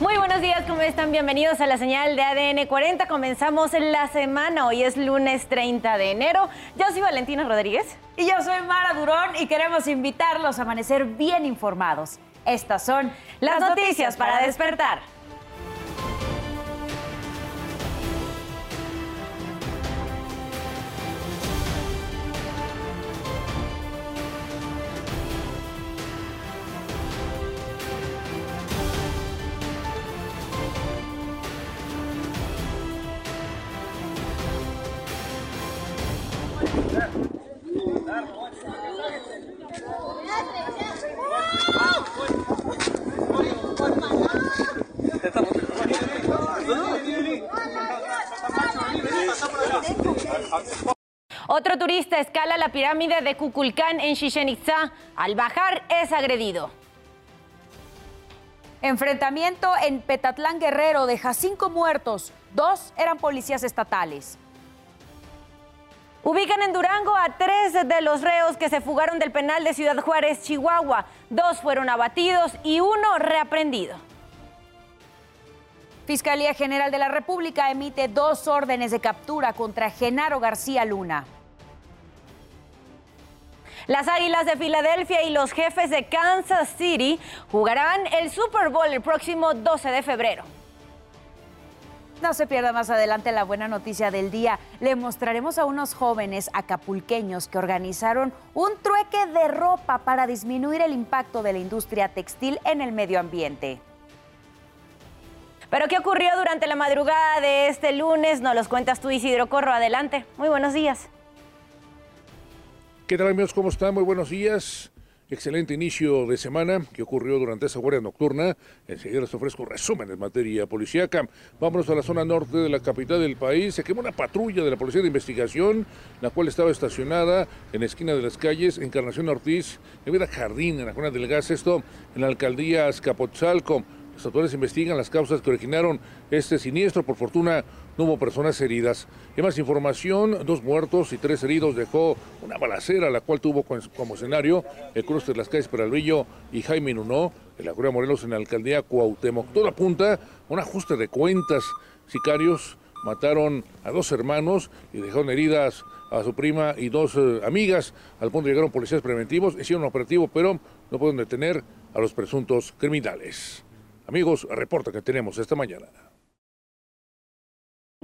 Muy buenos días, ¿cómo están? Bienvenidos a la señal de ADN 40. Comenzamos la semana, hoy es lunes 30 de enero. Yo soy Valentina Rodríguez. Y yo soy Mara Durón y queremos invitarlos a amanecer bien informados. Estas son las, noticias, para despertar. Escala la pirámide de Kukulcán en Chichen Itza. Al bajar es agredido. Enfrentamiento en Petatlán Guerrero deja cinco muertos. Dos eran policías estatales. Ubican en Durango a tres de los reos que se fugaron del penal de Ciudad Juárez, Chihuahua. Dos fueron abatidos y uno reaprendido. Fiscalía General de la República emite dos órdenes de captura contra Genaro García Luna. Las Águilas de Filadelfia y los jefes de Kansas City jugarán el Super Bowl el próximo 12 de febrero. No se pierda más adelante la buena noticia del día. Le mostraremos a unos jóvenes acapulqueños que organizaron un trueque de ropa para disminuir el impacto de la industria textil en el medio ambiente. Pero ¿qué ocurrió durante la madrugada de este lunes? Nos los cuentas tú, Isidro Corro. Adelante. Muy buenos días. ¿Qué tal amigos? ¿Cómo están? Muy buenos días. Excelente inicio de semana que ocurrió durante esa guardia nocturna. Enseguida les ofrezco resumen en materia policíaca. Vámonos a la zona norte de la capital del país. Se quemó una patrulla de la Policía de Investigación, la cual estaba estacionada en la esquina de las calles Encarnación Ortiz, en Vida Jardín, en la zona del gas. Esto en la alcaldía Azcapotzalco. Las autoridades investigan las causas que originaron este siniestro. Por fortuna, no hubo personas heridas. Y más información, dos muertos y tres heridos dejó una balacera, la cual tuvo como escenario el cruce de las calles Peralvillo y Jaime Nuno, en la Curia Morelos, en la alcaldía Cuauhtémoc. Todo apunta a un ajuste de cuentas. Sicarios mataron a dos hermanos y dejaron heridas a su prima y dos eh, amigas. Al punto llegaron policías preventivos, hicieron un operativo, pero no pueden detener a los presuntos criminales. Amigos, reporta que tenemos esta mañana.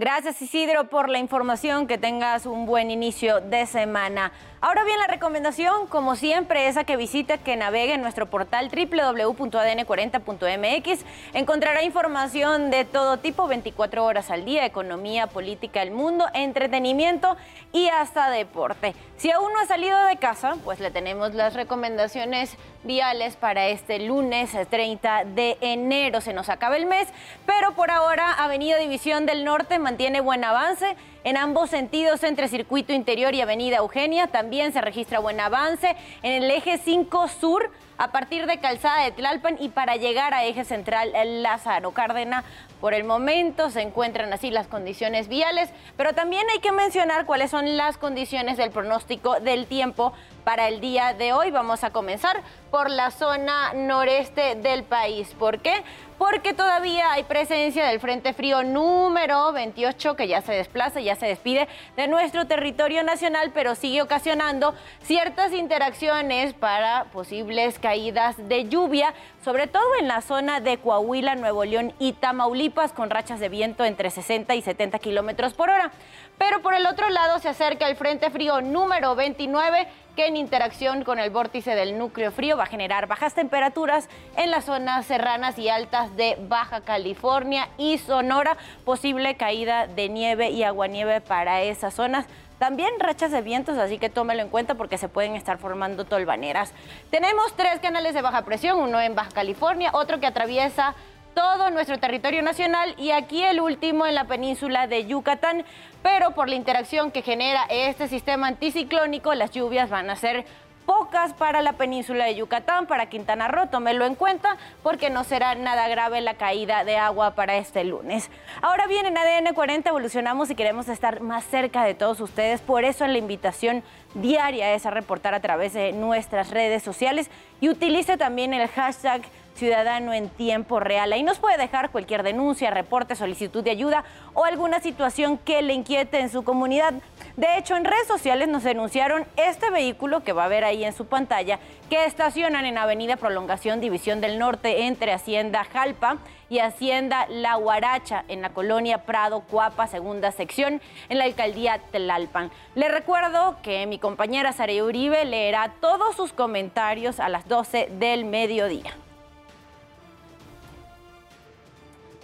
Gracias Isidro por la información, que tengas un buen inicio de semana. Ahora bien, la recomendación, como siempre, es a que visite, que navegue en nuestro portal www.adn40.mx. Encontrará información de todo tipo, 24 horas al día, economía, política, el mundo, entretenimiento y hasta deporte. Si aún no ha salido de casa, pues le tenemos las recomendaciones viales para este lunes 30 de enero. Se nos acaba el mes, pero por ahora Avenida División del Norte mantiene buen avance en ambos sentidos entre Circuito Interior y Avenida Eugenia. También se registra buen avance en el eje 5 Sur a partir de Calzada de Tlalpan y para llegar a eje central Lázaro Cárdenas. Por el momento se encuentran así las condiciones viales, pero también hay que mencionar cuáles son las condiciones del pronóstico del tiempo para el día de hoy. Vamos a comenzar por la zona noreste del país. ¿Por qué? Porque todavía hay presencia del Frente Frío número 28 que ya se desplaza, ya se despide de nuestro territorio nacional, pero sigue ocasionando ciertas interacciones para posibles caídas de lluvia, sobre todo en la zona de Coahuila, Nuevo León y Tamaulipas, con rachas de viento entre 60 y 70 kilómetros por hora. Pero por el otro lado se acerca el Frente Frío número 29 que en interacción con el vórtice del núcleo frío va a generar bajas temperaturas en las zonas serranas y altas de Baja California y Sonora, posible caída de nieve y aguanieve para esas zonas. También rachas de vientos, así que tómelo en cuenta porque se pueden estar formando tolvaneras. Tenemos tres canales de baja presión, uno en Baja California, otro que atraviesa todo nuestro territorio nacional y aquí el último en la península de Yucatán. Pero por la interacción que genera este sistema anticiclónico, las lluvias van a ser pocas para la península de Yucatán, para Quintana Roo, tómelo en cuenta porque no será nada grave la caída de agua para este lunes. Ahora bien, en ADN 40 evolucionamos y queremos estar más cerca de todos ustedes, por eso la invitación diaria es a reportar a través de nuestras redes sociales. Y utilice también el hashtag ciudadano en tiempo real. Ahí nos puede dejar cualquier denuncia, reporte, solicitud de ayuda o alguna situación que le inquiete en su comunidad. De hecho, en redes sociales nos denunciaron este vehículo que va a ver ahí en su pantalla, que estacionan en Avenida Prolongación División del Norte entre Hacienda Jalpa y Hacienda La Huaracha en la colonia Prado Cuapa, segunda sección, en la alcaldía Tlalpan. Le recuerdo que mi compañera Sara Uribe leerá todos sus comentarios a las 12 del mediodía.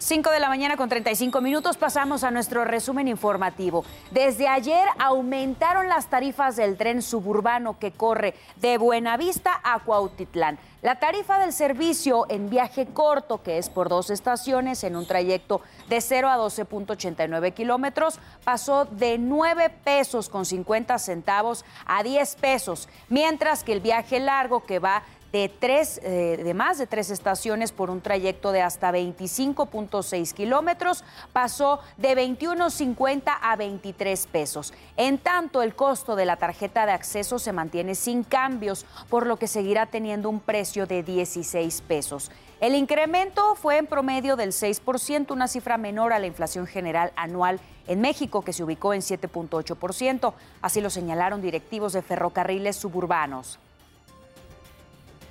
5 de la mañana con 35 minutos pasamos a nuestro resumen informativo. Desde ayer aumentaron las tarifas del tren suburbano que corre de Buenavista a Cuautitlán. La tarifa del servicio en viaje corto, que es por dos estaciones en un trayecto de 0 a 12.89 kilómetros, pasó de 9 pesos con 50 centavos a 10 pesos, mientras que el viaje largo que va de, tres, eh, de más de tres estaciones por un trayecto de hasta 25.6 kilómetros, pasó de 21.50 a 23 pesos. En tanto, el costo de la tarjeta de acceso se mantiene sin cambios, por lo que seguirá teniendo un precio de 16 pesos. El incremento fue en promedio del 6%, una cifra menor a la inflación general anual en México, que se ubicó en 7.8%. Así lo señalaron directivos de ferrocarriles suburbanos.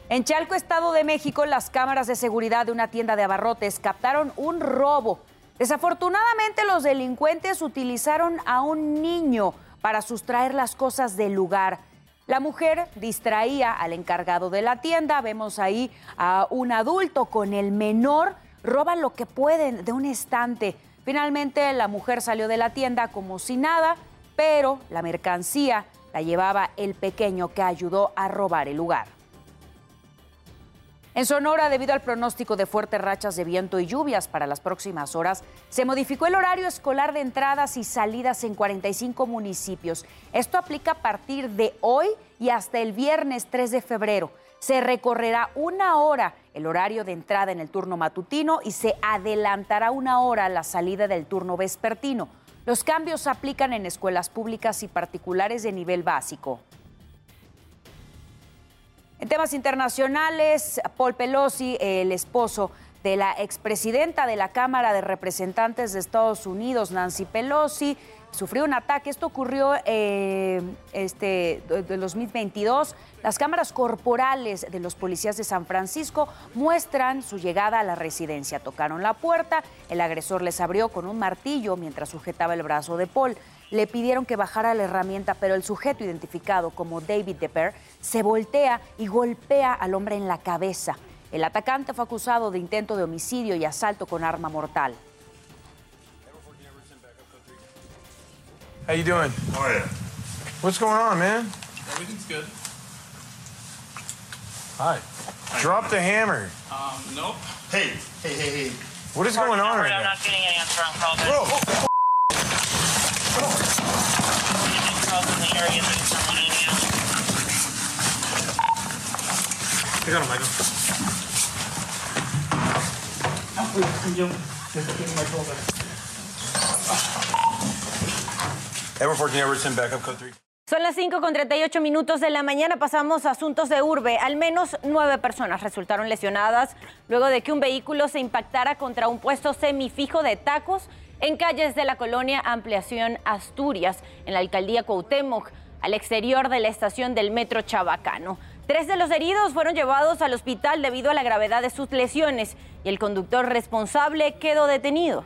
En Chalco, Estado de México, las cámaras de seguridad de una tienda de abarrotes captaron un robo. Desafortunadamente, los delincuentes utilizaron a un niño para sustraer las cosas del lugar. La mujer distraía al encargado de la tienda. Vemos ahí a un adulto con el menor. Roban lo que pueden de un estante. Finalmente, la mujer salió de la tienda como si nada, pero la mercancía la llevaba el pequeño que ayudó a robar el lugar. En Sonora, debido al pronóstico de fuertes rachas de viento y lluvias para las próximas horas, se modificó el horario escolar de entradas y salidas en 45 municipios. Esto aplica a partir de hoy y hasta el viernes 3 de febrero. Se recorrerá una hora el horario de entrada en el turno matutino y se adelantará una hora la salida del turno vespertino. Los cambios aplican en escuelas públicas y particulares de nivel básico. En temas internacionales, Paul Pelosi, el esposo de la expresidenta de la Cámara de Representantes de Estados Unidos, Nancy Pelosi, sufrió un ataque. Esto ocurrió eh, este, de 2022. Las cámaras corporales de los policías de San Francisco muestran su llegada a la residencia. Tocaron la puerta, el agresor les abrió con un martillo mientras sujetaba el brazo de Paul le pidieron que bajara la herramienta, pero el sujeto identificado como David DePer se voltea y golpea al hombre en la cabeza. El atacante fue acusado de intento de homicidio y asalto con arma mortal. How you doing? How are you? What's going on, man? Everything's good. Hi. Drop the hammer. Um, nope. Hey, hey, hey, hey. What is going on right I'm now? not getting an answer on call. Bro, Calls in the area that someone in here. I got him, Michael. Ever 14 Everton, backup code 3. Son las 5 con 38 minutos de la mañana. Pasamos a asuntos de urbe. Al menos nueve personas resultaron lesionadas luego de que un vehículo se impactara contra un puesto semifijo de tacos en calles de la colonia Ampliación Asturias, en la alcaldía Cuauhtémoc, al exterior de la estación del metro Chabacano. Tres de los heridos fueron llevados al hospital debido a la gravedad de sus lesiones y el conductor responsable quedó detenido.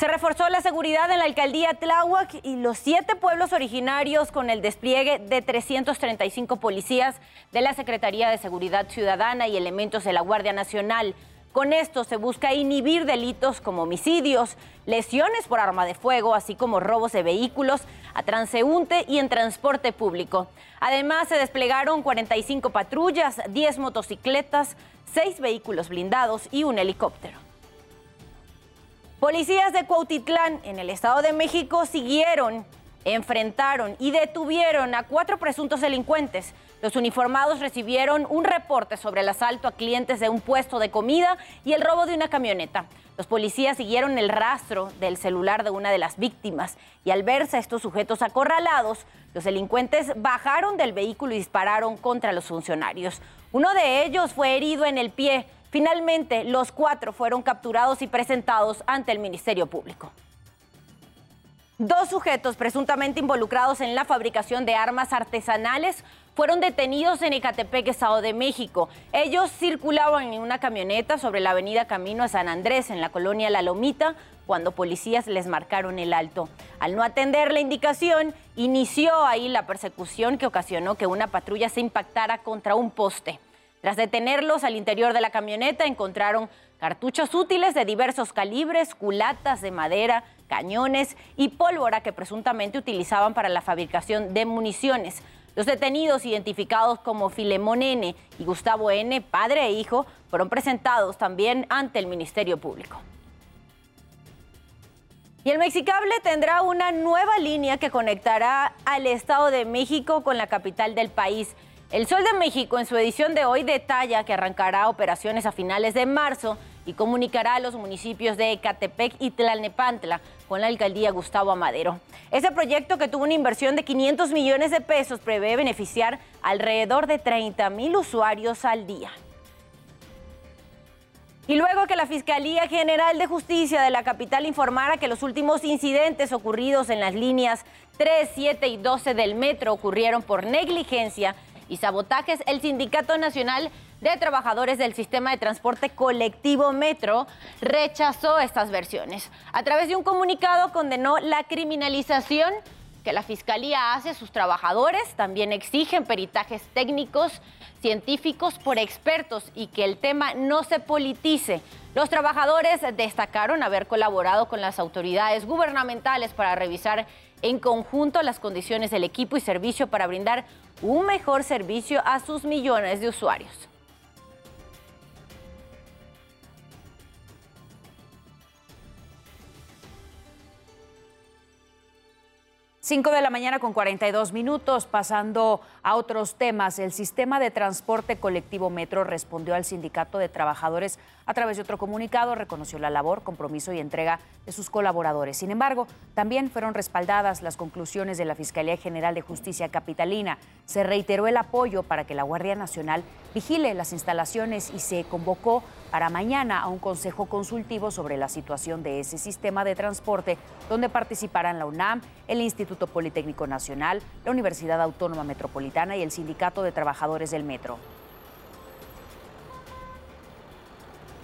Se reforzó la seguridad en la alcaldía Tláhuac y los siete pueblos originarios con el despliegue de 335 policías de la Secretaría de Seguridad Ciudadana y elementos de la Guardia Nacional. Con esto se busca inhibir delitos como homicidios, lesiones por arma de fuego, así como robos de vehículos a transeúnte y en transporte público. Además, se desplegaron 45 patrullas, 10 motocicletas, 6 vehículos blindados y un helicóptero. Policías de Cuautitlán, en el Estado de México, siguieron, enfrentaron y detuvieron a cuatro presuntos delincuentes Los uniformados recibieron un reporte sobre el asalto a clientes de un puesto de comida y el robo de una camioneta. Los policías siguieron el rastro del celular de una de las víctimas y al verse a estos sujetos acorralados, los delincuentes bajaron del vehículo y dispararon contra los funcionarios. Uno de ellos fue herido en el pie. Finalmente, los cuatro fueron capturados y presentados ante el Ministerio Público. Dos sujetos presuntamente involucrados en la fabricación de armas artesanales fueron detenidos en Ecatepec, Estado de México. Ellos circulaban en una camioneta sobre la avenida Camino a San Andrés, en la colonia La Lomita, cuando policías les marcaron el alto. Al no atender la indicación, inició ahí la persecución que ocasionó que una patrulla se impactara contra un poste. Tras detenerlos al interior de la camioneta, encontraron cartuchos útiles de diversos calibres, culatas de madera, cañones y pólvora que presuntamente utilizaban para la fabricación de municiones. Los detenidos, identificados como Filemón N. y Gustavo N., padre e hijo, fueron presentados también ante el Ministerio Público. Y el Mexicable tendrá una nueva línea que conectará al Estado de México con la capital del país. El Sol de México en su edición de hoy detalla que arrancará operaciones a finales de marzo y comunicará a los municipios de Ecatepec y Tlalnepantla con la alcaldía Gustavo Amadero. Ese proyecto que tuvo una inversión de 500 millones de pesos prevé beneficiar alrededor de 30 mil usuarios al día. Y luego que la Fiscalía General de Justicia de la capital informara que los últimos incidentes ocurridos en las líneas 3, 7 y 12 del metro ocurrieron por negligencia y sabotajes, el Sindicato Nacional de Trabajadores del Sistema de Transporte Colectivo Metro rechazó estas versiones. A través de un comunicado condenó la criminalización que la Fiscalía hace a sus trabajadores, también exigen peritajes técnicos, científicos por expertos y que el tema no se politice. Los trabajadores destacaron haber colaborado con las autoridades gubernamentales para revisar en conjunto las condiciones del equipo y servicio para brindar un mejor servicio a sus millones de usuarios. 5 de la mañana con 42 minutos, pasando a otros temas. El sistema de transporte colectivo Metro respondió al sindicato de trabajadores a través de otro comunicado, reconoció la labor, compromiso y entrega de sus colaboradores. Sin embargo, también fueron respaldadas las conclusiones de la Fiscalía General de Justicia Capitalina. Se reiteró el apoyo para que la Guardia Nacional vigile las instalaciones y se convocó para mañana a un consejo consultivo sobre la situación de ese sistema de transporte, donde participarán la UNAM, el Instituto Politécnico Nacional, la Universidad Autónoma Metropolitana y el Sindicato de Trabajadores del Metro.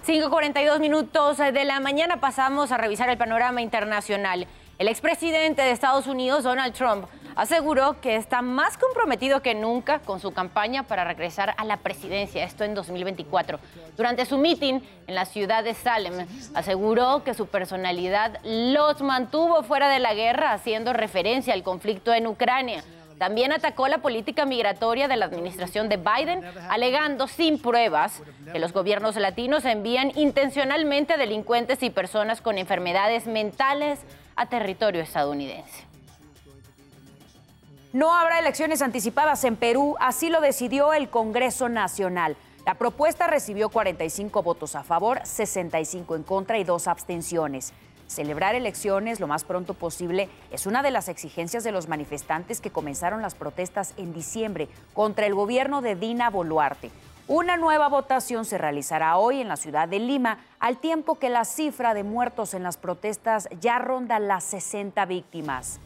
5.42 minutos de la mañana pasamos a revisar el panorama internacional. El expresidente de Estados Unidos, Donald Trump, aseguró que está más comprometido que nunca con su campaña para regresar a la presidencia, esto en 2024. Durante su meeting en la ciudad de Salem, aseguró que su personalidad los mantuvo fuera de la guerra, haciendo referencia al conflicto en Ucrania. También atacó la política migratoria de la administración de Biden, alegando sin pruebas que los gobiernos latinos envían intencionalmente delincuentes y personas con enfermedades mentales a territorio estadounidense. No habrá elecciones anticipadas en Perú, así lo decidió el Congreso Nacional. La propuesta recibió 45 votos a favor, 65 en contra y dos abstenciones. Celebrar elecciones lo más pronto posible es una de las exigencias de los manifestantes que comenzaron las protestas en diciembre contra el gobierno de Dina Boluarte. Una nueva votación se realizará hoy en la ciudad de Lima, al tiempo que la cifra de muertos en las protestas ya ronda las 60 víctimas.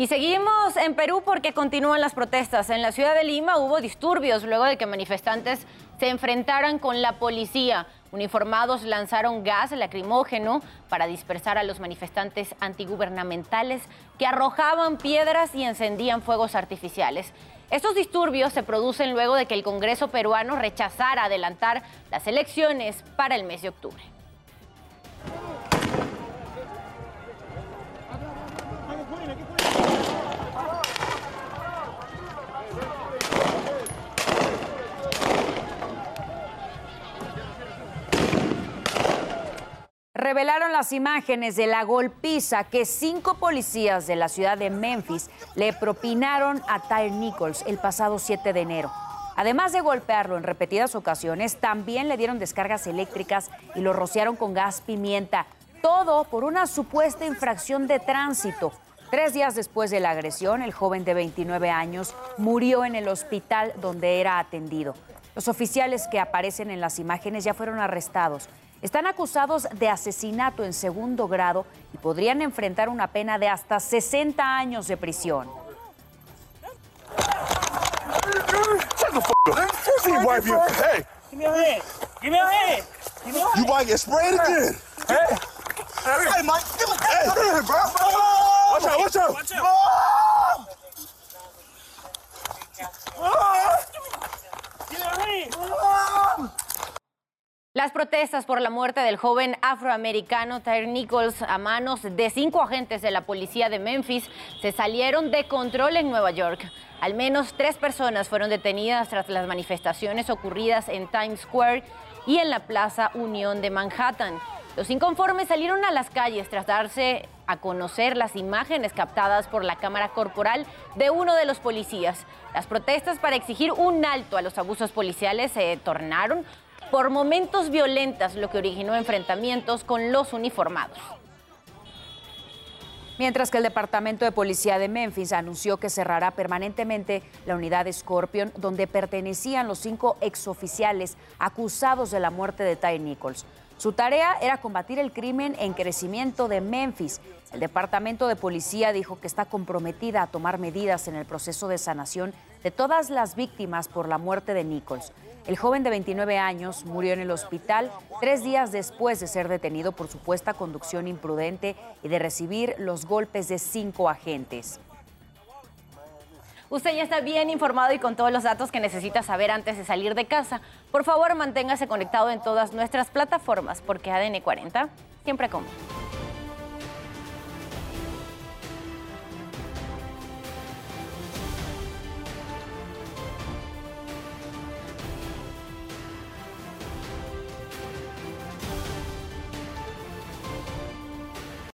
Y seguimos en Perú porque continúan las protestas. En la ciudad de Lima hubo disturbios luego de que manifestantes se enfrentaran con la policía. Uniformados lanzaron gas lacrimógeno para dispersar a los manifestantes antigubernamentales que arrojaban piedras y encendían fuegos artificiales. Estos disturbios se producen luego de que el Congreso peruano rechazara adelantar las elecciones para el mes de octubre. Revelaron las imágenes de la golpiza que cinco policías de la ciudad de Memphis le propinaron a Tyre Nichols el pasado 7 de enero. Además de golpearlo en repetidas ocasiones, también le dieron descargas eléctricas y lo rociaron con gas pimienta. Todo por una supuesta infracción de tránsito. Tres días después de la agresión, el joven de 29 años murió en el hospital donde era atendido. Los oficiales que aparecen en las imágenes ya fueron arrestados. Están acusados de asesinato en segundo grado y podrían enfrentar una pena de hasta 60 años de prisión. Las protestas por la muerte del joven afroamericano Tyre Nichols a manos de cinco agentes de la policía de Memphis se salieron de control en Nueva York. Al menos tres personas fueron detenidas tras las manifestaciones ocurridas en Times Square y en la Plaza Unión de Manhattan. Los inconformes salieron a las calles tras darse a conocer las imágenes captadas por la cámara corporal de uno de los policías. Las protestas para exigir un alto a los abusos policiales se tornaron por momentos violentas, lo que originó enfrentamientos con los uniformados. Mientras que el Departamento de Policía de Memphis anunció que cerrará permanentemente la unidad Scorpion, donde pertenecían los cinco exoficiales acusados de la muerte de Ty Nichols. Su tarea era combatir el crimen en crecimiento de Memphis. El Departamento de Policía dijo que está comprometida a tomar medidas en el proceso de sanación de todas las víctimas por la muerte de Nichols. El joven de 29 años murió en el hospital tres días después de ser detenido por supuesta conducción imprudente y de recibir los golpes de cinco agentes. Usted ya está bien informado y con todos los datos que necesita saber antes de salir de casa. Por favor, manténgase conectado en todas nuestras plataformas porque ADN 40 siempre como.